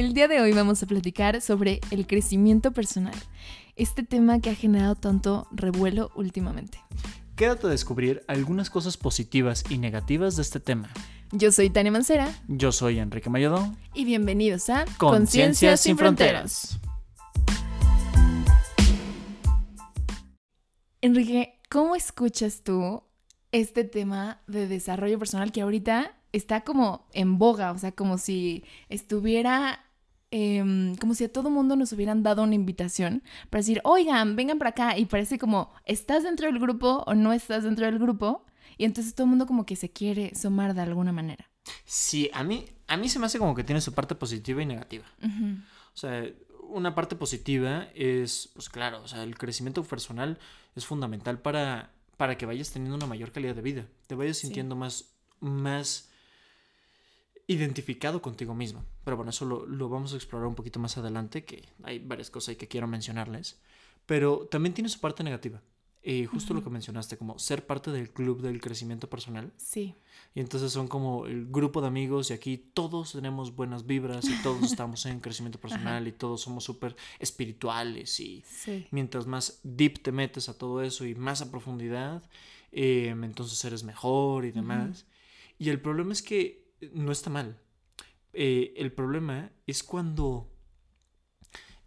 El día de hoy vamos a platicar sobre el crecimiento personal, este tema que ha generado tanto revuelo últimamente. Quédate a descubrir algunas cosas positivas y negativas de este tema. Yo soy Tania Mancera. Yo soy Enrique Mayodón. Y bienvenidos a Conciencia sin Fronteras. Enrique, ¿cómo escuchas tú este tema de desarrollo personal que ahorita está como en boga? O sea, como si estuviera em, como si a todo mundo nos hubieran dado una invitación para decir, oigan, vengan para acá. Y parece como, ¿estás dentro del grupo o no estás dentro del grupo? Y entonces todo el mundo como que se quiere sumar de alguna manera. Sí, a mí, a mí se me hace como que tiene su parte positiva y negativa. O sea, una parte positiva es, pues claro, o sea, el crecimiento personal es fundamental para, para que vayas teniendo una mayor calidad de vida. Te vayas sintiendo más, más identificado contigo mismo. Pero bueno, eso lo, lo, vamos a explorar un poquito más adelante, que hay varias cosas que quiero mencionarles. Pero también tiene su parte negativa. Y justo lo que mencionaste, como ser parte del club del crecimiento personal. Sí. Y entonces son como el grupo de amigos y aquí todos tenemos buenas vibras y todos estamos en crecimiento personal y todos somos súper espirituales y Sí. mientras más deep te metes a todo eso y más a profundidad, eh, entonces eres mejor y demás. Y el problema es que no está mal. Eh, el problema es cuando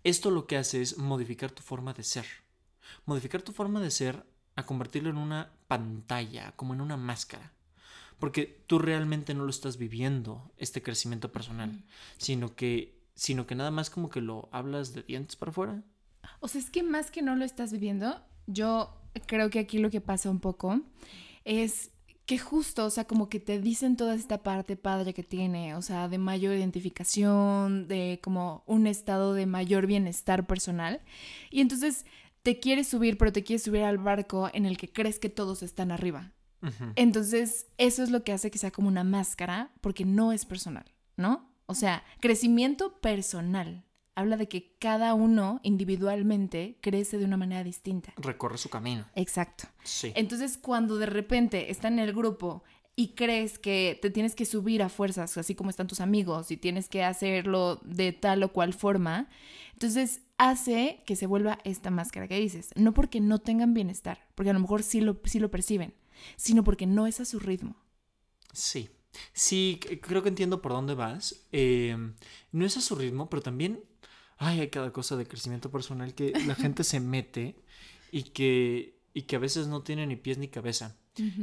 esto lo que hace es modificar tu forma de ser. Modificar tu forma de ser a convertirlo en una pantalla, como en una máscara. Porque tú realmente no lo estás viviendo, este crecimiento personal, sino que, sino que nada más como que lo hablas de dientes para afuera. O sea, es que más que no lo estás viviendo, yo creo que aquí lo que pasa un poco es que justo, o sea, como que te dicen toda esta parte padre que tiene, o sea, de mayor identificación, de como un estado de mayor bienestar personal. Y entonces te quieres subir, pero te quieres subir al barco en el que crees que todos están arriba. Entonces, eso es lo que hace que sea como una máscara, porque no es personal, ¿no? O sea, crecimiento personal. Habla de que cada uno individualmente crece de una manera distinta. Recorre su camino. Exacto. Sí. Entonces, cuando de repente está en el grupo y crees que te tienes que subir a fuerzas, así como están tus amigos, y tienes que hacerlo de tal o cual forma, entonces hace que se vuelva esta máscara que dices. No porque no tengan bienestar, porque a lo mejor sí lo, sí lo perciben, sino porque no es a su ritmo. Sí. Sí, creo que entiendo por dónde vas. Eh, no es a su ritmo, pero también ay, hay cada cosa de crecimiento personal que la gente se mete y que, y que a veces no tiene ni pies ni cabeza.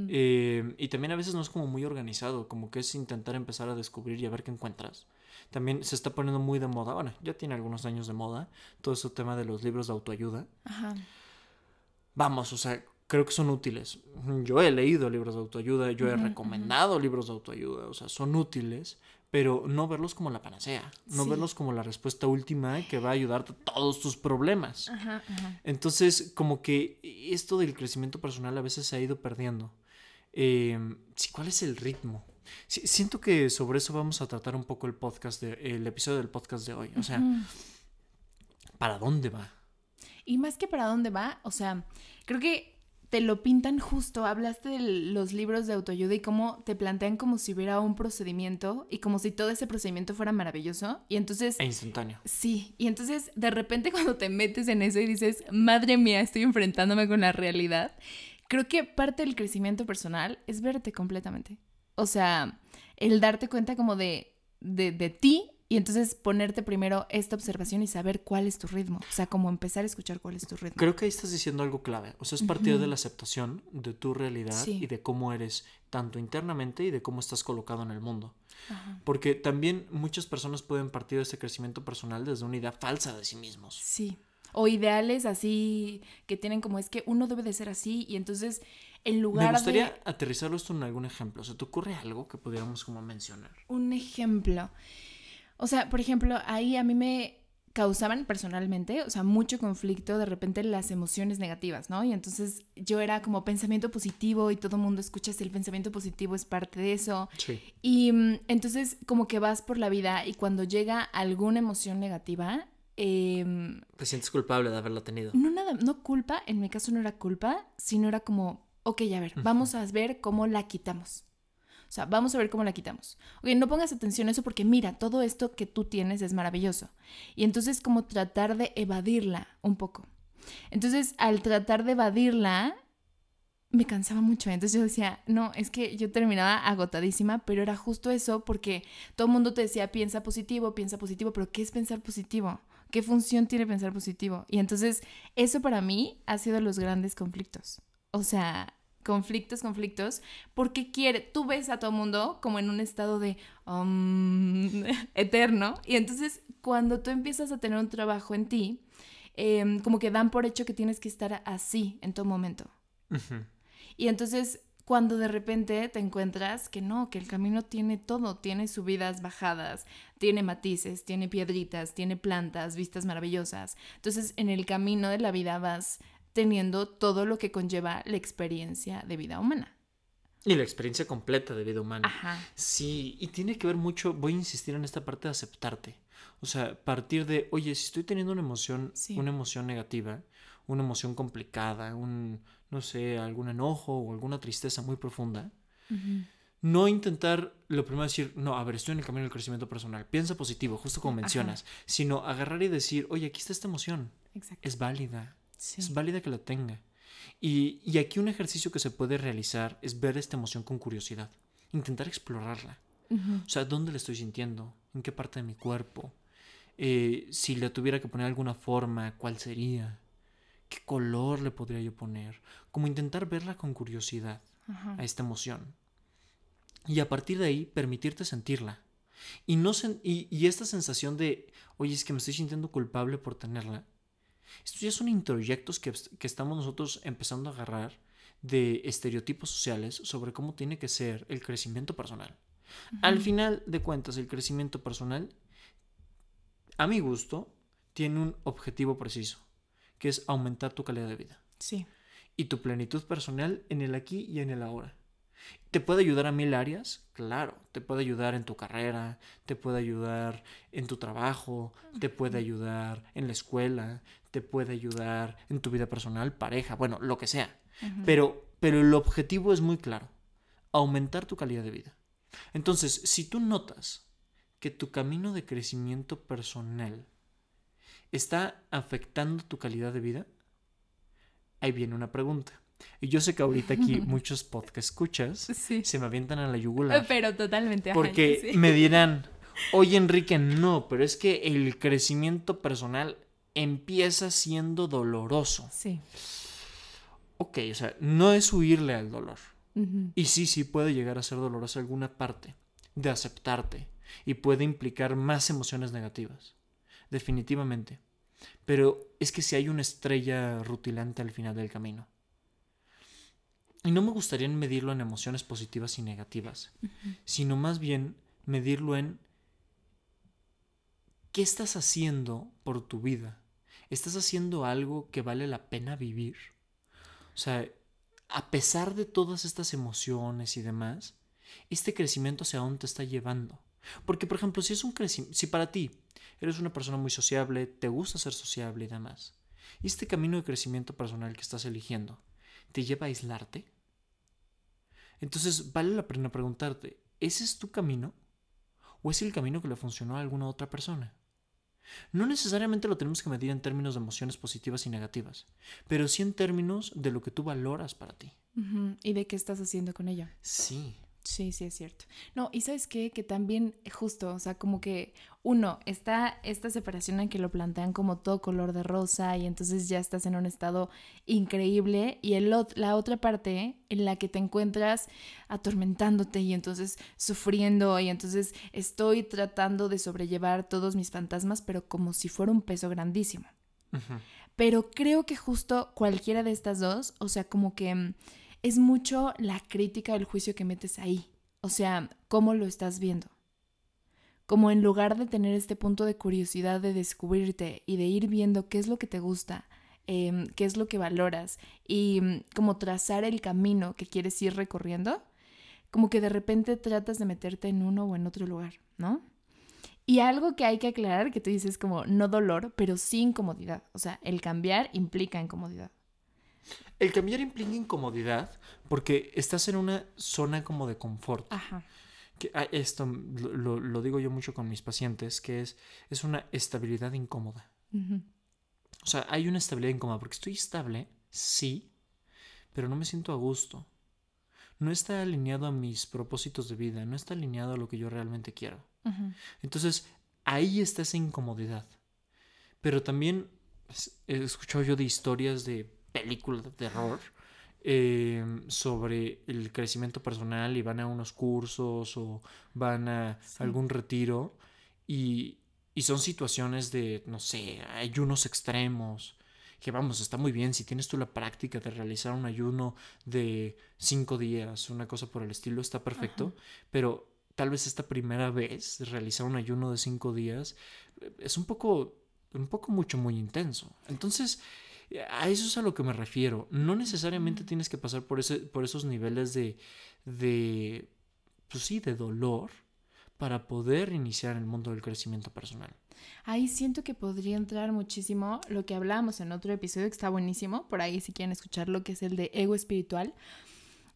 Eh, y también a veces no es como muy organizado, como que es intentar empezar a descubrir y a ver qué encuentras. También se está poniendo muy de moda, bueno, ya tiene algunos años de moda, todo ese tema de los libros de autoayuda. Ajá. Vamos, o sea, creo que son útiles. Yo he leído libros de autoayuda, yo he Ujú, recomendado libros de autoayuda, o sea, son útiles, pero no verlos como la panacea, no Sí. verlos como la respuesta última que va a ayudarte a todos tus problemas. Ajá, ajá. Entonces, como que esto del crecimiento personal a veces se ha ido perdiendo. Eh, sí, ¿Cuál es el ritmo? Sí, siento que sobre eso vamos a tratar un poco el podcast, de, el episodio del podcast de hoy. O sea. ¿para dónde va? Y más que para dónde va, o sea, creo que te lo pintan justo. Hablaste de los libros de autoayuda y cómo te plantean como si hubiera un procedimiento y como si todo ese procedimiento fuera maravilloso. Y entonces, E instantáneo. sí, y entonces de repente cuando te metes en eso y dices, madre mía, estoy enfrentándome con la realidad, creo que parte del crecimiento personal es verte completamente. O sea, el darte cuenta como de, de, de ti y entonces ponerte primero esta observación y saber cuál es tu ritmo. O sea, como empezar a escuchar cuál es tu ritmo. Creo que ahí estás diciendo algo clave. O sea, es partir de la aceptación de tu realidad Sí. y de cómo eres tanto internamente y de cómo estás colocado en el mundo. Ajá. Porque también muchas personas pueden partir de ese crecimiento personal desde una idea falsa de sí mismos. Sí. O ideales así que tienen como es que uno debe de ser así y entonces en lugar Me gustaría de aterrizarlo esto en algún ejemplo. ¿Se te ocurre algo que pudiéramos como mencionar? un ejemplo. O sea, por ejemplo, ahí a mí me causaban personalmente, o sea, mucho conflicto de repente las emociones negativas, ¿no? Y entonces yo era como pensamiento positivo y todo el mundo escucha si el pensamiento positivo es parte de eso. Sí. Y mm, entonces como que vas por la vida y cuando llega alguna emoción negativa, em, Te sientes culpable de haberla tenido. no nada, no culpa, en mi caso no era culpa, sino era como, ok, a ver, vamos a ver cómo la quitamos. O sea, vamos a ver cómo la quitamos. Ok, no pongas atención a eso porque mira, todo esto que tú tienes es maravilloso. Y entonces como tratar de evadirla un poco. Entonces, al tratar de evadirla, me cansaba mucho. Entonces yo decía, no, es que yo terminaba agotadísima, pero era justo eso porque todo el mundo te decía, piensa positivo, piensa positivo, pero ¿qué es pensar positivo? ¿Qué función tiene pensar positivo? Y entonces eso para mí ha sido los grandes conflictos. O sea, conflictos, conflictos, porque quiere, tú ves a todo el mundo como en un estado de um, eterno, y entonces cuando tú empiezas a tener un trabajo en ti, em, como que dan por hecho que tienes que estar así en todo momento. Y entonces cuando de repente te encuentras que no, que el camino tiene todo, tiene subidas, bajadas, tiene matices, tiene piedritas, tiene plantas, vistas maravillosas. Entonces en el camino de la vida vas teniendo todo lo que conlleva la experiencia de vida humana. Y la experiencia completa de vida humana. Ajá. Sí, y tiene que ver mucho, voy a insistir en esta parte de aceptarte. O sea, partir de, oye, si estoy teniendo una emoción, una emoción negativa, una emoción complicada, un, no sé, algún enojo o alguna tristeza muy profunda, no intentar lo primero decir, no, a ver, estoy en el camino del crecimiento personal, piensa positivo, justo como mencionas, sino agarrar y decir, oye, aquí está esta emoción, es válida, es válida que la tenga. Y, y, aquí un ejercicio que se puede realizar es ver esta emoción con curiosidad, intentar explorarla. O sea, ¿dónde la estoy sintiendo? ¿En qué parte de mi cuerpo? Eh, si le tuviera que poner alguna forma, ¿cuál sería? ¿Qué color le podría yo poner? Como intentar verla con curiosidad a esta emoción. Y a partir de ahí permitirte sentirla. Y, no y, esta sensación de, oye, es que me estoy sintiendo culpable por tenerla. Estos ya son introyectos que, que estamos nosotros empezando a agarrar de estereotipos sociales sobre cómo tiene que ser el crecimiento personal. Al final de cuentas, el crecimiento personal, a mi gusto, tiene un objetivo preciso que es aumentar tu calidad de vida. Sí. Y tu plenitud personal en el aquí y en el ahora. ¿Te puede ayudar a mil áreas? Claro, te puede ayudar en tu carrera, te puede ayudar en tu trabajo, te puede ayudar en la escuela, te puede ayudar en tu vida personal, pareja, bueno, lo que sea. pero, pero el objetivo es muy claro, aumentar tu calidad de vida. Entonces, si tú notas que tu camino de crecimiento personal está afectando tu calidad de vida? Ahí viene una pregunta. Y yo sé que ahorita aquí muchos podcast escuchas se me avientan a la yugular. Pero totalmente. Porque me dirán, oye Enrique, no, pero es que el crecimiento personal empieza siendo doloroso. Sí. Ok, o sea, no es huirle al dolor. Y sí, sí puede llegar a ser doloroso alguna parte de aceptarte y puede implicar más emociones negativas definitivamente. Pero es que si hay una estrella rutilante al final del camino. Y no me gustaría medirlo en emociones positivas y negativas, sino más bien medirlo en qué estás haciendo por tu vida. ¿Estás haciendo algo que vale la pena vivir? O sea, a pesar de todas estas emociones y demás, este crecimiento hacia dónde te está llevando. Porque, por ejemplo, si es un crecimiento, si para ti eres una persona muy sociable, te gusta ser sociable y demás, y este camino de crecimiento personal que estás eligiendo te lleva a aislarte, entonces vale la pena preguntarte, ¿ese es tu camino? ¿O es el camino que le funcionó a alguna otra persona? No necesariamente lo tenemos que medir en términos de emociones positivas y negativas, pero sí en términos de lo que tú valoras para ti. Y de qué estás haciendo con ella. Sí. Sí, sí, es cierto. No, y sabes qué, que también justo, o sea, como que uno, está esta separación en que lo plantean como todo color de rosa y entonces ya estás en un estado increíble y el, la otra parte en la que te encuentras atormentándote y entonces sufriendo y entonces estoy tratando de sobrellevar todos mis fantasmas, pero como si fuera un peso grandísimo. Pero creo que justo cualquiera de estas dos, o sea, como que mm, es mucho la crítica del juicio que metes ahí. O sea, cómo lo estás viendo. Como en lugar de tener este punto de curiosidad de descubrirte y de ir viendo qué es lo que te gusta, em, qué es lo que valoras y mm, como trazar el camino que quieres ir recorriendo, como que de repente tratas de meterte en uno o en otro lugar, ¿no? Y algo que hay que aclarar, que tú dices como no dolor, pero sí incomodidad. O sea, el cambiar implica incomodidad. El cambiar implica incomodidad porque estás en una zona como de confort. Ajá. Que, ah, esto lo, digo yo mucho con mis pacientes, que es, es una estabilidad incómoda. O sea, hay una estabilidad incómoda porque estoy estable, sí, pero no me siento a gusto. No está alineado a mis propósitos de vida, no está alineado a lo que yo realmente quiero. Entonces, ahí está esa incomodidad. Pero también pues, he escuchado yo de historias de películas de terror eh, sobre el crecimiento personal y van a unos cursos o van a Sí. algún retiro y, y son situaciones de, no sé, ayunos extremos. Que vamos, está muy bien si tienes tú la práctica de realizar un ayuno de cinco días, una cosa por el estilo, está perfecto. Pero tal vez esta primera vez realizar un ayuno de cinco días eh, es un poco, un poco mucho, muy intenso. Entonces, a eso es a lo que me refiero. No necesariamente tienes que pasar por, ese, por esos niveles de, de, pues sí, de dolor para poder iniciar el mundo del crecimiento personal. Ahí siento que podría entrar muchísimo lo que hablábamos en otro episodio que está buenísimo, por ahí si quieren escucharlo, que es el de ego espiritual.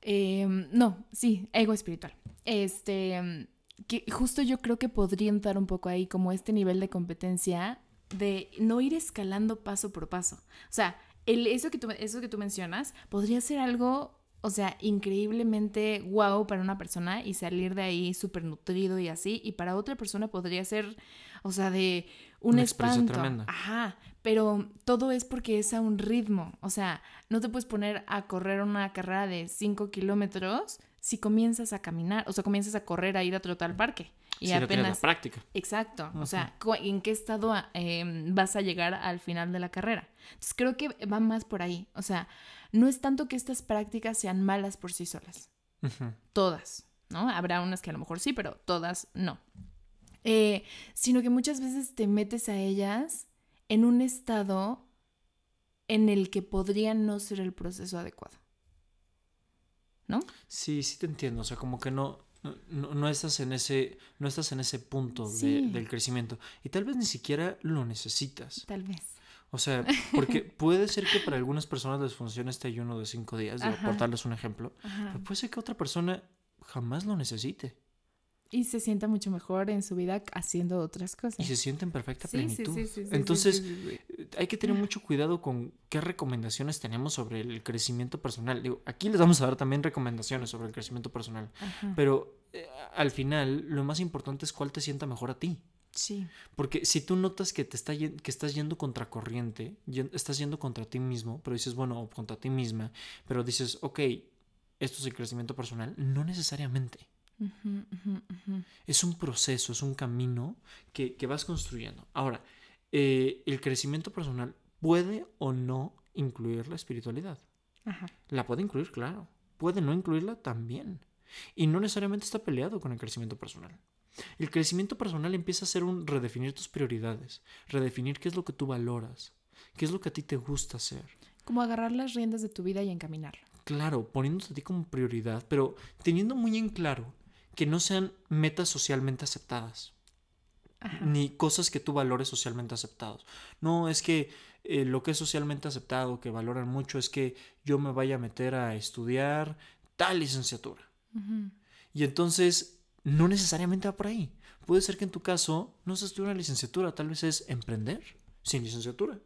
Em, no, sí, ego espiritual. Este, que justo yo creo que podría entrar un poco ahí como este nivel de competencia de no ir escalando paso por paso. O sea, el, eso, que tú, eso que tú mencionas podría ser algo, o sea, increíblemente guau para una persona y salir de ahí súper nutrido y así, y para otra persona podría ser, o sea, de un experiencia espanto. Ajá, pero todo es porque es a un ritmo. O sea, no te puedes poner a correr una carrera de 5 kilómetros si comienzas a caminar, o sea, comienzas a correr, a ir a trotar al parque. Y si no tienes la apenas... práctica. Exacto, o sea, ¿en qué estado ah, em, vas a llegar al final de la carrera? Entonces creo que va más por ahí, o sea, no es tanto que estas prácticas sean malas por sí solas, todas, ¿no? Habrá unas que a lo mejor sí, pero todas no. Eh, sino que muchas veces te metes a ellas en un estado en el que podría no ser el proceso adecuado. ¿No? Sí, sí te entiendo. O sea, como que no, no, no estás en ese, no estás en ese punto de- del crecimiento. Y tal vez ni siquiera lo necesitas. Tal vez. O sea, porque puede ser que para algunas personas les funcione este ayuno de cinco días, Ajá. por darles un ejemplo. Ajá. Pero puede ser que otra persona jamás lo necesite. Y se sienta mucho mejor en su vida haciendo otras cosas. Y se siente en perfecta plenitud. sí, sí, sí, sí, Entonces, hay que tener mucho cuidado con qué recomendaciones tenemos sobre el crecimiento personal. Digo, aquí les vamos a dar también recomendaciones sobre el crecimiento personal. Ajá. Pero eh, al final, lo más importante es cuál te sienta mejor a ti. Sí. Porque si tú notas que te está que estás yendo contracorriente, yen- estás yendo contra ti mismo, pero dices, bueno, o contra ti misma, pero dices, ok, esto es el crecimiento personal, no necesariamente. Es un proceso, es un camino que, que vas construyendo. Ahora, eh, el crecimiento personal puede o no incluir la espiritualidad. Ajá. La puede incluir, claro. Puede no incluirla también. Y no necesariamente está peleado con el crecimiento personal. El crecimiento personal empieza a ser un redefinir tus prioridades, redefinir qué es lo que tú valoras, qué es lo que a ti te gusta hacer. Como agarrar las riendas de tu vida y encaminarla. Claro, poniéndote a ti como prioridad, pero teniendo muy en claro que no sean metas socialmente aceptadas, Ajá. ni cosas que tú valores socialmente aceptados. No, es que eh, lo que es socialmente aceptado, que valoran mucho, es que yo me vaya a meter a estudiar tal licenciatura. Y entonces, no necesariamente va por ahí. Puede ser que en tu caso no seas estudiar una licenciatura, tal vez es emprender sin licenciatura.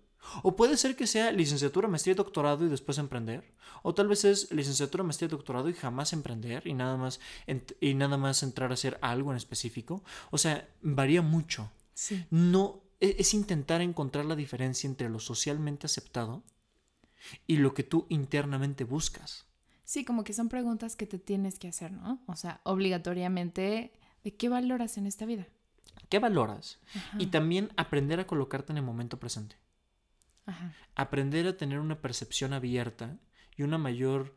O puede ser que sea licenciatura, maestría y doctorado y después emprender. O tal vez es licenciatura, maestría y doctorado y jamás emprender y nada más, y nada más entrar a hacer algo en específico. O sea, varía mucho. Sí. No e- es intentar encontrar la diferencia entre lo socialmente aceptado y lo que tú internamente buscas. Sí, como que son preguntas que te tienes que hacer, ¿no? O sea, obligatoriamente, ¿de qué valoras en esta vida? ¿Qué valoras? Ajá. Y también aprender a colocarte en el momento presente. Ajá. aprender a tener una percepción abierta y una mayor,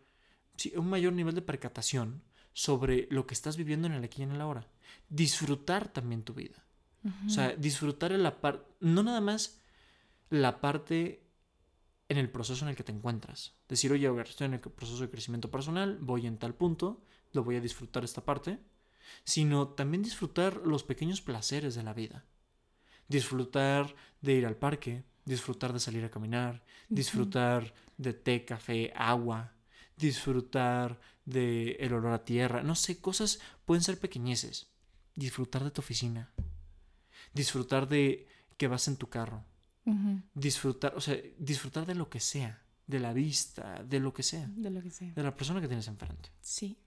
sí, un mayor nivel de percatación sobre lo que estás viviendo en el aquí y en el ahora. Disfrutar también tu vida. O sea, disfrutar en la parte, no nada más la parte en el proceso en el que te encuentras. Decir, oye, estoy en el proceso de crecimiento personal, voy en tal punto, lo voy a disfrutar esta parte, sino también disfrutar los pequeños placeres de la vida. Disfrutar de ir al parque, disfrutar de salir a caminar, disfrutar de té, café, agua, disfrutar de el olor a tierra, no sé, cosas pueden ser pequeñeces. Disfrutar de tu oficina, disfrutar de que vas en tu carro, disfrutar, o sea, disfrutar de lo que sea, de la vista, de lo que sea, De lo que sea. de la persona que tienes enfrente. Sí.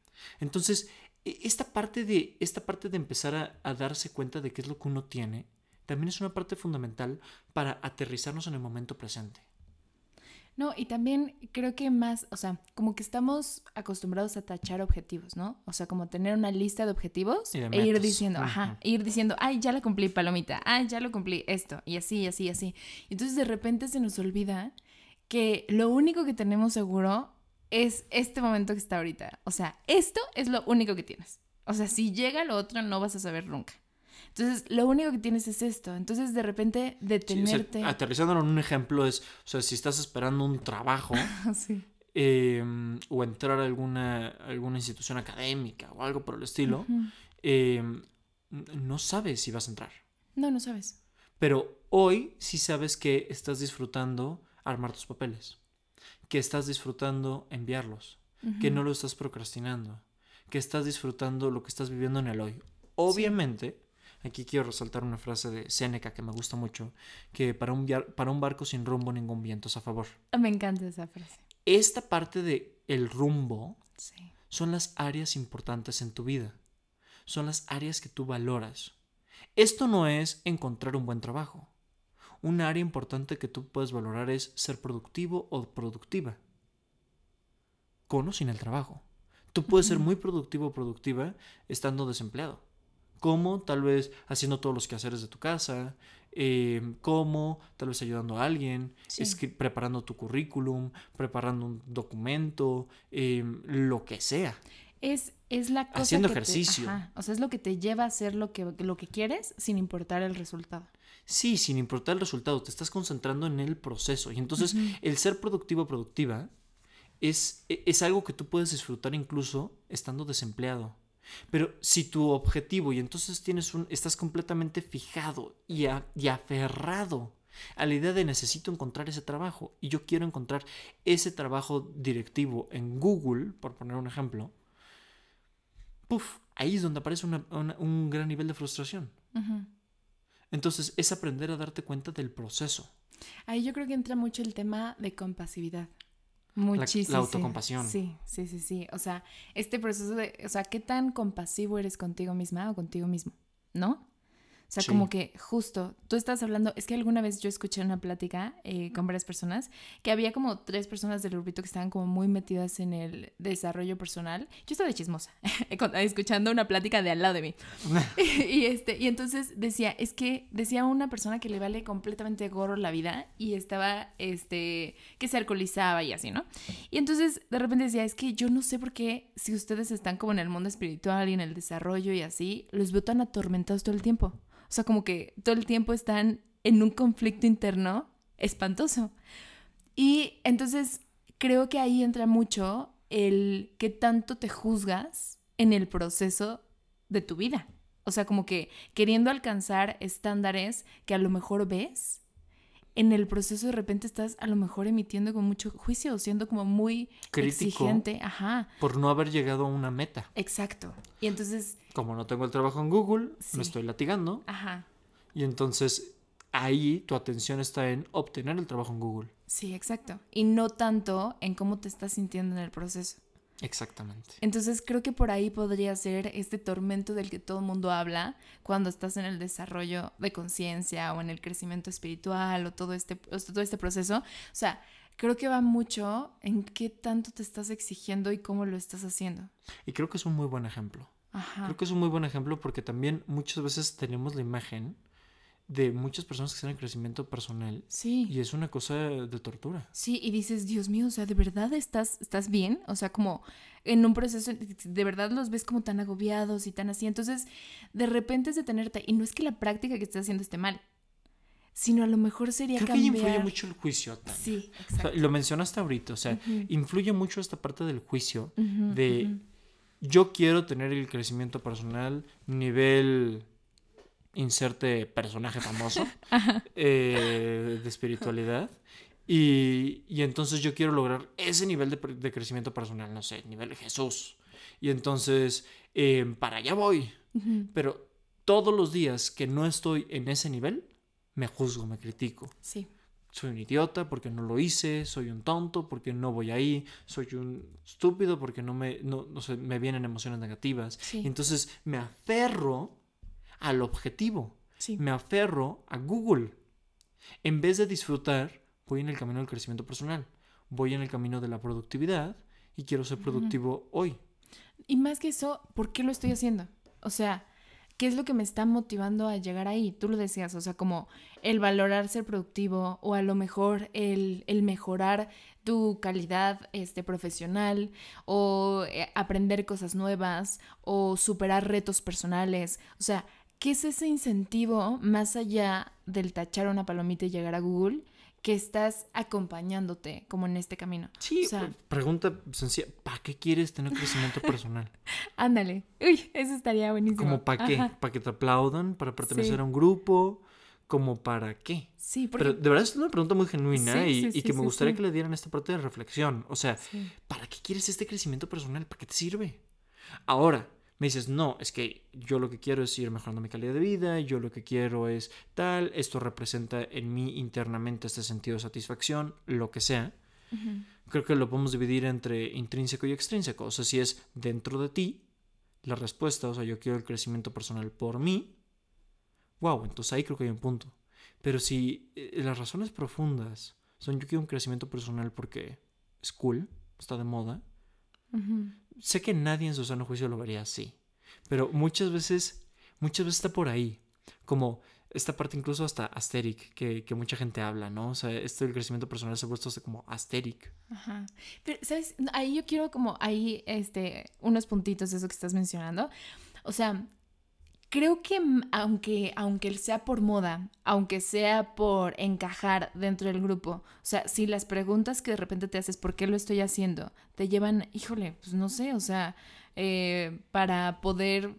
Entonces, e- esta parte de, esta parte de empezar a, a darse cuenta de qué es lo que uno tiene, también es una parte fundamental para aterrizarnos en el momento presente. No, y también creo que más, o sea, como que estamos acostumbrados a tachar objetivos, ¿no? O sea, como tener una lista de objetivos de e ir diciendo, ajá, e ir diciendo, ay, ya la cumplí, palomita, ay, ya lo cumplí, esto, y así, y así, y así. Entonces de repente se nos olvida que lo único que tenemos seguro es este momento que está ahorita. O sea, esto es lo único que tienes. O sea, si llega lo otro, no vas a saber nunca. Entonces, lo único que tienes es esto. Entonces, de repente, Sí, o sea, detenerte. aterrizándolo en un ejemplo es, o sea, si estás esperando un trabajo sí. eh, o entrar a alguna, alguna institución académica o algo por el estilo, eh, n- no sabes si vas a entrar. No, no sabes. Pero hoy sí sabes que estás disfrutando armar tus papeles, que estás disfrutando enviarlos, que no lo estás procrastinando, que estás disfrutando lo que estás viviendo en el hoy. Obviamente, aquí quiero resaltar una frase de Séneca que me gusta mucho, que para un, viar- para un barco sin rumbo ningún viento es a favor. Ah, Me encanta esa frase. Esta parte de el rumbo Sí. son las áreas importantes en tu vida. Son las áreas que tú valoras. Esto no es encontrar un buen trabajo. Un área importante que tú puedes valorar es ser productivo o productiva. Con o sin el trabajo. Tú puedes ser muy productivo o productiva estando desempleado. Como tal vez haciendo todos los quehaceres de tu casa, eh, como tal vez ayudando a alguien, Sí. preparando tu currículum, preparando un documento, eh, lo que sea. Es, es la cosa Haciendo que te- ejercicio. ajá, o sea, es lo que te lleva a hacer lo que, lo que quieres sin importar el resultado. Sí, sin importar el resultado, te estás concentrando en el proceso. Y entonces el ser productivo o productiva es, e- es algo que tú puedes disfrutar incluso estando desempleado. Pero si tu objetivo, y entonces tienes un, estás completamente fijado y, a- y aferrado a la idea de necesito encontrar ese trabajo y yo quiero encontrar ese trabajo directivo en Google, por poner un ejemplo, puf, ahí es donde aparece una- una- un gran nivel de frustración. Entonces es aprender a darte cuenta del proceso. Ahí yo creo que entra mucho el tema de compasividad. Muchísimo. autocompasión. Sí, sí, sí, sí. O sea, este proceso de, o sea, ¿qué tan compasivo eres contigo misma o contigo mismo? ¿No? O sea, Sí. como que justo, tú estás hablando, es que alguna vez yo escuché una plática eh, con varias personas, que había como tres personas del grupito que estaban como muy metidas en el desarrollo personal. Yo estaba de chismosa, escuchando una plática de al lado de mí. y este y entonces decía es que decía una persona que le vale completamente gorro la vida y estaba este que se alcoholizaba y así no y entonces de repente decía es que yo no sé por qué si ustedes están como en el mundo espiritual y en el desarrollo y así los veo tan atormentados todo el tiempo o sea como que todo el tiempo están en un conflicto interno espantoso y entonces creo que ahí entra mucho el que tanto te juzgas en el proceso de tu vida. O sea, como que queriendo alcanzar estándares que a lo mejor ves, en el proceso de repente estás a lo mejor emitiendo con mucho juicio, siendo como muy Crítico. exigente. Ajá, Por no haber llegado a una meta. exacto. Y entonces, Como no tengo el trabajo en Google, Sí. me estoy latigando. ajá, Y entonces ahí tu atención está en obtener el trabajo en Google. sí, exacto. Y no tanto en cómo te estás sintiendo en el proceso. Exactamente. Entonces creo que por ahí podría ser este tormento del que todo el mundo habla cuando estás en el desarrollo de conciencia o en el crecimiento espiritual o todo este, o todo este proceso. O sea, creo que va mucho en qué tanto te estás exigiendo y cómo lo estás haciendo. Y creo que es un muy buen ejemplo. Ajá. Creo que es un muy buen ejemplo porque también muchas veces tenemos la imagen de muchas personas que están en crecimiento personal Sí. y es una cosa de tortura. Sí, y dices, Dios mío, o sea, ¿de verdad estás, estás bien? O sea, como en un proceso, de verdad los ves como tan agobiados y tan así. Entonces, de repente es detenerte. Y no es que la práctica que estás haciendo esté mal, sino a lo mejor sería Creo que influye mucho el juicio. Tania. Sí, O sea, exacto. lo mencionaste ahorita, o sea, influye mucho esta parte del juicio de yo quiero tener el crecimiento personal nivel inserte personaje famoso eh, de espiritualidad. Y, y, entonces yo quiero lograr ese nivel de, de, crecimiento personal, no sé, nivel de Jesús. Y entonces, eh, para allá voy. Uh -huh. Pero todos los días que no estoy en ese nivel, me juzgo, me critico. Sí. Soy un idiota porque no lo hice, soy un tonto porque no voy ahí, soy un estúpido porque no me, no, no sé, me vienen emociones negativas. Sí. Y entonces me aferro al objetivo, Sí. me aferro a Google. En vez de disfrutar, voy en el camino del crecimiento personal, voy en el camino de la productividad y quiero ser productivo hoy. Y más que eso, ¿por qué lo estoy haciendo? O sea, ¿qué es lo que me está motivando a llegar ahí? Tú lo decías, o sea, como el valorar ser productivo o a lo mejor el, el mejorar tu calidad este, profesional o eh, aprender cosas nuevas o superar retos personales. O sea, ¿qué es ese incentivo más allá del tachar una palomita y llegar a Google? que estás acompañándote como en este camino. Sí, O sea- pregunta sencilla, ¿para qué quieres tener crecimiento personal? Ándale. Uy, eso estaría buenísimo. ¿Como para qué? ¿Para que te aplaudan? ¿Para pertenecer Sí. a un grupo? ¿Como para qué? Sí, porque... Pero de verdad es una pregunta muy genuina Sí, y, sí, y que me gustaría que le dieran esta parte de reflexión. O sea. ¿para qué quieres este crecimiento personal? ¿Para qué te sirve? Ahora, me dices, no, es que yo lo que quiero es ir mejorando mi calidad de vida, yo lo que quiero es tal, esto representa en mí internamente este sentido de satisfacción, lo que sea. Creo que lo podemos dividir entre intrínseco y extrínseco. O sea, si es dentro de ti, la respuesta, o sea, yo quiero el crecimiento personal por mí, wow, entonces ahí creo que hay un punto. Pero si eh, las razones profundas son yo quiero un crecimiento personal porque es cool, está de moda, Ujú. Sé que nadie en su sano juicio lo vería así. Pero muchas veces, muchas veces está por ahí. Como esta parte incluso hasta asteric, que, que mucha gente habla, ¿no? O sea, esto del crecimiento personal se ha puesto como asteric. Ajá. Pero, ¿sabes? Ahí yo quiero como ahí, este, unos puntitos de eso que estás mencionando. O sea, creo que aunque, aunque sea por moda, aunque sea por encajar dentro del grupo, o sea, si las preguntas que de repente te haces, ¿por qué lo estoy haciendo? Te llevan, híjole, pues no sé, o sea, eh, para poder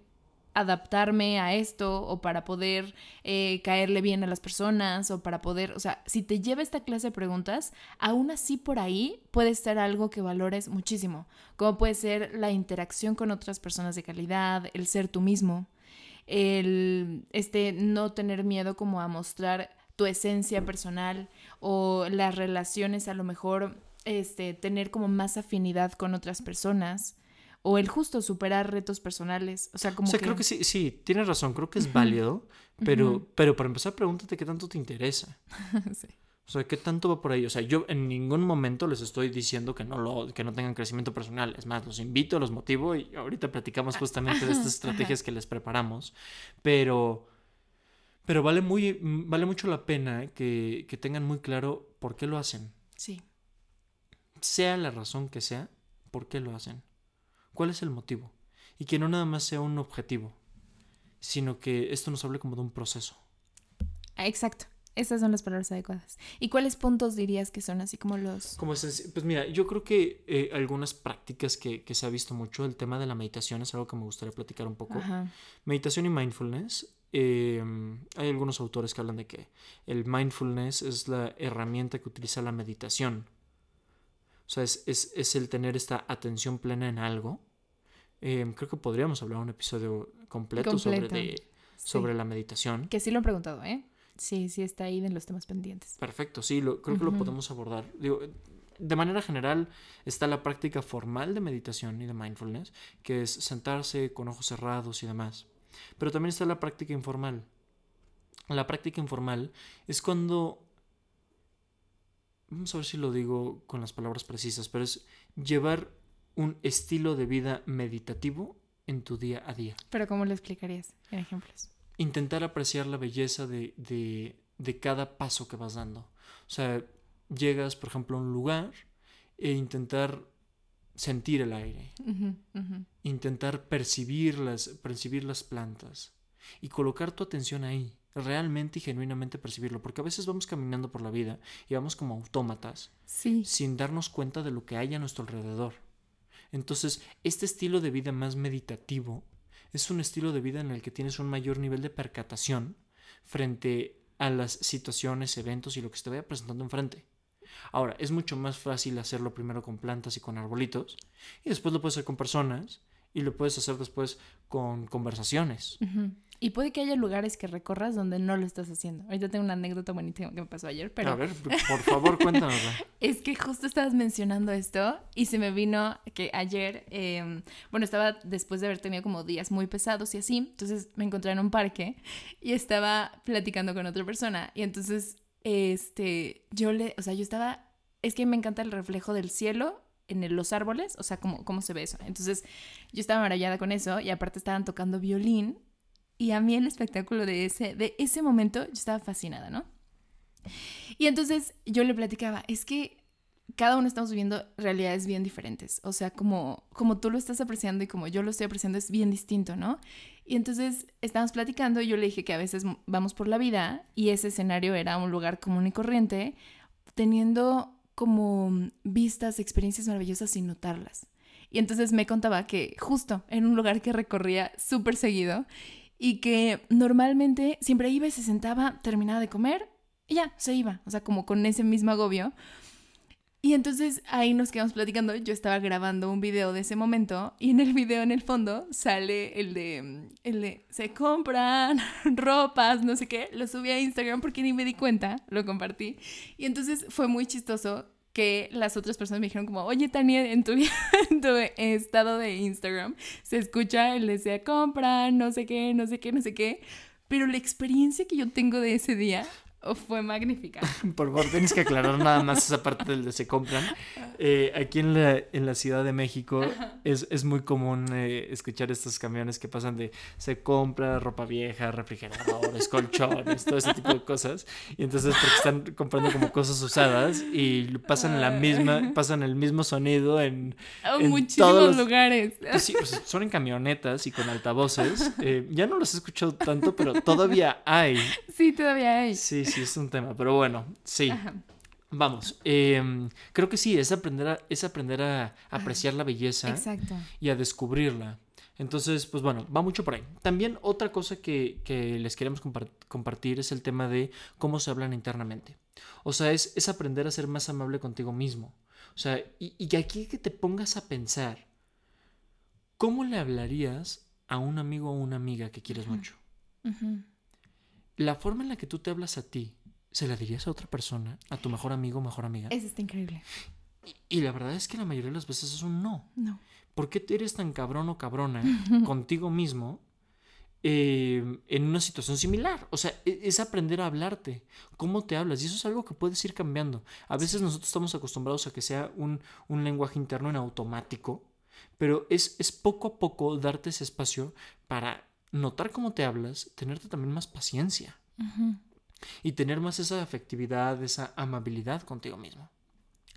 adaptarme a esto o para poder eh, caerle bien a las personas o para poder, o sea, si te lleva esta clase de preguntas, aún así por ahí puede estar algo que valores muchísimo, como puede ser la interacción con otras personas de calidad, el ser tú mismo, el este no tener miedo como a mostrar tu esencia personal o las relaciones a lo mejor este tener como más afinidad con otras personas o el justo superar retos personales, o sea, como o sea, que, creo que sí, sí, tienes razón, creo que es válido, pero, pero para empezar, pregúntate qué tanto te interesa. Sí. O sea, ¿qué tanto va por ahí? O sea, yo en ningún momento les estoy diciendo que no, lo, que no tengan crecimiento personal. Es más, los invito, los motivo y ahorita platicamos justamente de estas estrategias que les preparamos. Pero, pero vale, muy, vale mucho la pena que, que tengan muy claro por qué lo hacen. Sí. Sea la razón que sea, por qué lo hacen. ¿Cuál es el motivo? Y que no nada más sea un objetivo, sino que esto nos hable como de un proceso. Ah, Exacto. Esas son las palabras adecuadas. ¿Y cuáles puntos dirías que son así como los... Como pues mira, yo creo que eh, algunas prácticas que, que se ha visto mucho, el tema de la meditación es algo que me gustaría platicar un poco. Ajá. Meditación y mindfulness, eh, hay algunos autores que hablan de que el mindfulness es la herramienta que utiliza la meditación. O sea, es, es, es el tener esta atención plena en algo. Eh, creo que podríamos hablar un episodio completo, sobre, de- Sí. sobre la meditación. Que sí lo han preguntado, ¿eh? Sí, sí está ahí de los temas pendientes. Perfecto, sí, lo, creo que lo podemos abordar. Digo, de manera general está la práctica formal de meditación y de mindfulness, que es sentarse con ojos cerrados y demás. Pero también está la práctica informal. La práctica informal es cuando, vamos a ver si lo digo con las palabras precisas, pero es llevar un estilo de vida meditativo en tu día a día Pero ¿cómo lo explicarías en ejemplos? Intentar apreciar la belleza de, de, de cada paso que vas dando. O sea, llegas, por ejemplo, a un lugar e intentar sentir el aire, intentar percibir las, percibir las plantas y colocar tu atención ahí, realmente y genuinamente percibirlo, porque a veces vamos caminando por la vida y vamos como autómatas Sí. sin darnos cuenta de lo que hay a nuestro alrededor. Entonces, este estilo de vida más meditativo es un estilo de vida en el que tienes un mayor nivel de percatación frente a las situaciones, eventos y lo que se te vaya presentando enfrente. Ahora, es mucho más fácil hacerlo primero con plantas y con arbolitos, y después lo puedes hacer con personas, y lo puedes hacer después con conversaciones. Y puede que haya lugares que recorras donde no lo estás haciendo. Ahorita tengo una anécdota bonita que me pasó ayer, pero... A ver, por favor, cuéntanos. es que justo estabas mencionando esto y se me vino que ayer, em, bueno, estaba después de haber tenido como días muy pesados y así, entonces me encontré en un parque y estaba platicando con otra persona y entonces, este, yo le, o sea, yo estaba, es que me encanta el reflejo del cielo en los árboles, o sea, cómo, cómo se ve eso. Entonces, yo estaba maravillada con eso y aparte estaban tocando violín y a mí el espectáculo de ese, de ese momento, yo estaba fascinada, ¿no? Y entonces yo le platicaba, es que cada uno estamos viviendo realidades bien diferentes. O sea, como, como tú lo estás apreciando y como yo lo estoy apreciando es bien distinto, ¿no? Y entonces estábamos platicando y yo le dije que a veces vamos por la vida y ese escenario era un lugar común y corriente, teniendo como vistas, experiencias maravillosas sin notarlas. Y entonces me contaba que justo en un lugar que recorría súper seguido y que normalmente siempre iba y se sentaba, terminaba de comer y ya, se iba, o sea, como con ese mismo agobio. Y entonces ahí nos quedamos platicando, yo estaba grabando un video de ese momento y en el video en el fondo sale el de, el de se compran ropas, no sé qué, lo subí a Instagram porque ni me di cuenta, lo compartí. Y entonces fue muy chistoso que las otras personas me dijeron como, oye Tania, en tu, en tu estado de Instagram se escucha el de compra, no sé qué, no sé qué, no sé qué. Pero la experiencia que yo tengo de ese día fue magnífica. Por favor, tienes que aclarar nada más esa parte del de se compran. Eh, aquí en la, en la Ciudad de México es, es, muy común eh, escuchar estos camiones que pasan de se compra ropa vieja, refrigeradores, colchones, todo ese tipo de cosas. Y entonces porque están comprando como cosas usadas y pasan la misma, pasan el mismo sonido en, en muchísimos todos lugares. Pues sí, pues son en camionetas y con altavoces. Eh, ya no los he escuchado tanto, pero todavía hay. Sí, todavía hay. Sí, sí sí es un tema, pero bueno, sí. Vamos, em, creo que sí, es aprender a, es aprender a apreciar la belleza y a descubrirla. Entonces, pues bueno, va mucho por ahí. También otra cosa que, les queremos compartir es el tema de cómo se hablan internamente. O sea, es, es aprender a ser más amable contigo mismo. O sea, y, y aquí que te pongas a pensar, ¿cómo le hablarías a un amigo o una amiga que quieres mucho? La forma en la que tú te hablas a ti, ¿se la dirías a otra persona? ¿A tu mejor amigo o mejor amiga? Eso está increíble. Y, la verdad es que la mayoría de las veces es un no. No. ¿Por qué eres tan cabrón o cabrona contigo mismo eh, en una situación similar? O sea, e, es aprender a hablarte, cómo te hablas. Y eso es algo que puedes ir cambiando. A veces nosotros estamos acostumbrados a que sea un, un lenguaje interno en automático, pero es, es poco a poco darte ese espacio para notar cómo te hablas, tenerte también más paciencia y tener más esa afectividad, esa amabilidad contigo mismo.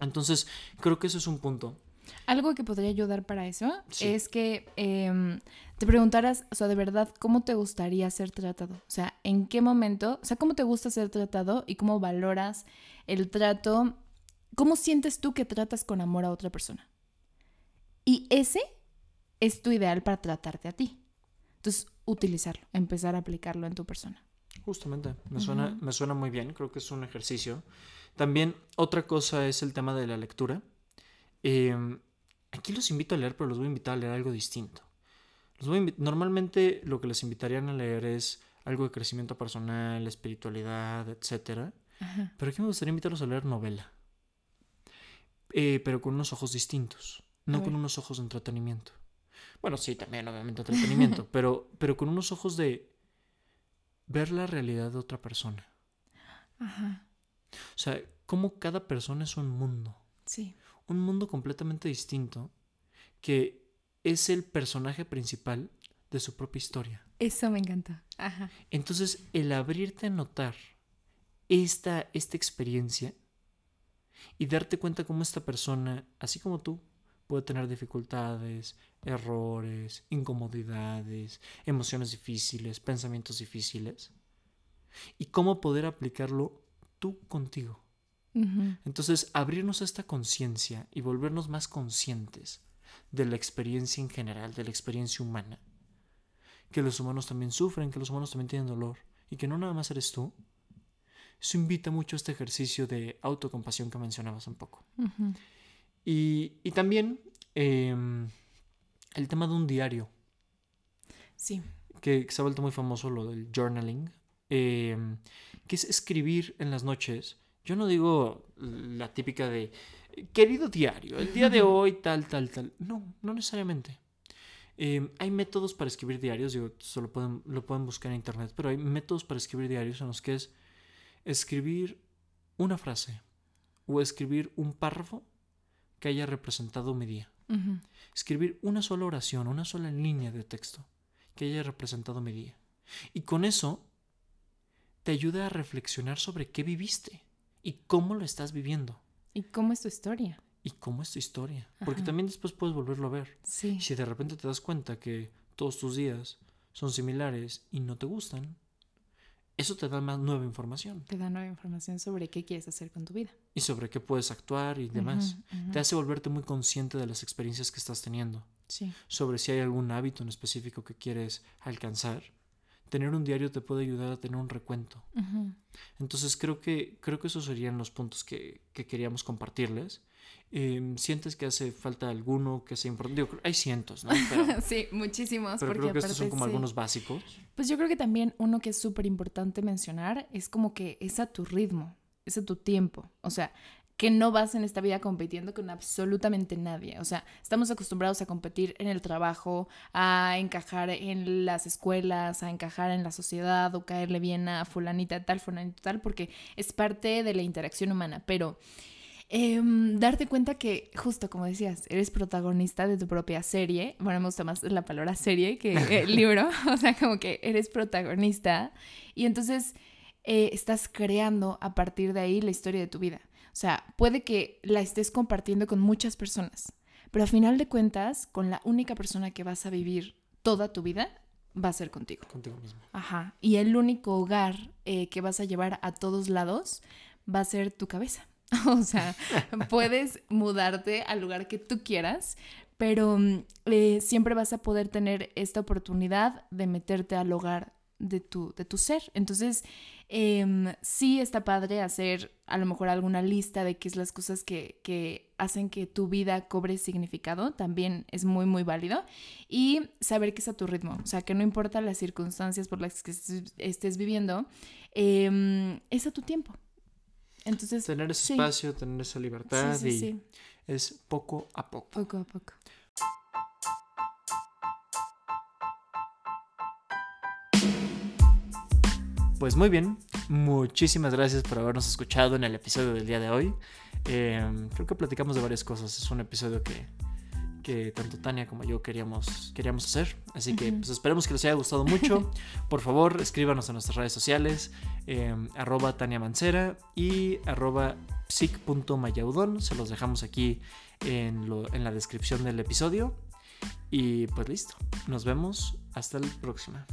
Entonces, creo que eso es un punto. Algo que podría ayudar para eso es que em, te preguntaras, o sea, de verdad, ¿cómo te gustaría ser tratado? O sea, ¿en qué momento? O sea, ¿cómo te gusta ser tratado y cómo valoras el trato? ¿Cómo sientes tú que tratas con amor a otra persona? Y ese es tu ideal para tratarte a ti. Entonces, utilizarlo, empezar a aplicarlo en tu persona. Justamente, me suena, me suena muy bien, creo que es un ejercicio. También otra cosa es el tema de la lectura. Em, aquí los invito a leer, pero los voy a invitar a leer algo distinto. Los voy Normalmente lo que les invitarían a leer es algo de crecimiento personal, espiritualidad, etc. Pero aquí me gustaría invitarlos a leer novela. Eh, pero con unos ojos distintos, no con unos ojos de entretenimiento. Bueno, sí, también, obviamente, entretenimiento, pero, pero con unos ojos de ver la realidad de otra persona. Ajá. O sea, cómo cada persona es un mundo. Sí. Un mundo completamente distinto que es el personaje principal de su propia historia. Eso me encanta. Ajá. Entonces, el abrirte a notar esta, esta experiencia y darte cuenta cómo esta persona, así como tú, puede tener dificultades, errores, incomodidades, emociones difíciles, pensamientos difíciles. Y cómo poder aplicarlo tú contigo. Entonces, abrirnos a esta conciencia y volvernos más conscientes de la experiencia en general, de la experiencia humana, que los humanos también sufren, que los humanos también tienen dolor y que no nada más eres tú, eso invita mucho a este ejercicio de autocompasión que mencionabas un poco. Y, y, también em, el tema de un diario. Sí. Que, se ha vuelto muy famoso lo del journaling, em, que es escribir en las noches. Yo no digo la típica de, querido diario, el día de hoy tal, tal, tal. No, no necesariamente. Em, hay métodos para escribir diarios, digo, solo pueden, lo pueden buscar en internet, pero hay métodos para escribir diarios en los que es escribir una frase o escribir un párrafo que haya representado mi día. Escribir una sola oración, una sola línea de texto que haya representado mi día. Y con eso te ayuda a reflexionar sobre qué viviste y cómo lo estás viviendo. ¿Y cómo es tu historia? ¿Y cómo es tu historia? Porque también después puedes volverlo a ver. Sí. Si de repente te das cuenta que todos tus días son similares y no te gustan, eso te da más nueva información. Te da nueva información sobre qué quieres hacer con tu vida. Y sobre qué puedes actuar y demás. Te hace volverte muy consciente de las experiencias que estás teniendo. Sí. Sobre si hay algún hábito en específico que quieres alcanzar. Tener un diario te puede ayudar a tener un recuento. Entonces creo que, creo que esos serían los puntos que, que queríamos compartirles. Em, ¿Sientes que hace falta alguno que sea importante? hay cientos, ¿no? sí, muchísimos. Pero creo que estos son como algunos básicos. Pues yo creo que también uno que es súper importante mencionar es como que es a tu ritmo, es a tu tiempo. O sea, que no vas en esta vida compitiendo con absolutamente nadie. O sea, estamos acostumbrados a competir en el trabajo, a encajar en las escuelas, a encajar en la sociedad o caerle bien a fulanita tal, fulanita tal, porque es parte de la interacción humana. Pero Em, darte cuenta que, justo como decías, eres protagonista de tu propia serie. Bueno, me gusta más la palabra serie que el libro. O sea, como que eres protagonista. Y entonces eh, estás creando a partir de ahí la historia de tu vida. O sea, puede que la estés compartiendo con muchas personas, pero a final de cuentas, con la única persona que vas a vivir toda tu vida va a ser contigo. Contigo mismo. Ajá. Y el único hogar eh, que vas a llevar a todos lados va a ser tu cabeza. O sea, puedes mudarte al lugar que tú quieras, pero mm, eh, siempre vas a poder tener esta oportunidad de meterte al hogar de tu, de tu ser. Entonces, em, sí está padre hacer a lo mejor alguna lista de qué es las cosas que, que, hacen que tu vida cobre significado, también es muy, muy válido. Y saber que es a tu ritmo, o sea, que no importa las circunstancias por las que estés viviendo, em, es a tu tiempo. Entonces, tener ese espacio, tener esa libertad y es poco a poco. Poco a poco. Pues muy bien, muchísimas gracias por habernos escuchado en el episodio del día de hoy. Em, creo que platicamos de varias cosas, es un episodio que que tanto Tania como yo queríamos, queríamos hacer. Así que pues, esperemos que les haya gustado mucho. Por favor, escríbanos en nuestras redes sociales, em, arroba Tania Mancera y arroba psic.mayaudón. Se los dejamos aquí en, en la descripción del episodio. Y pues listo, nos vemos hasta la próxima.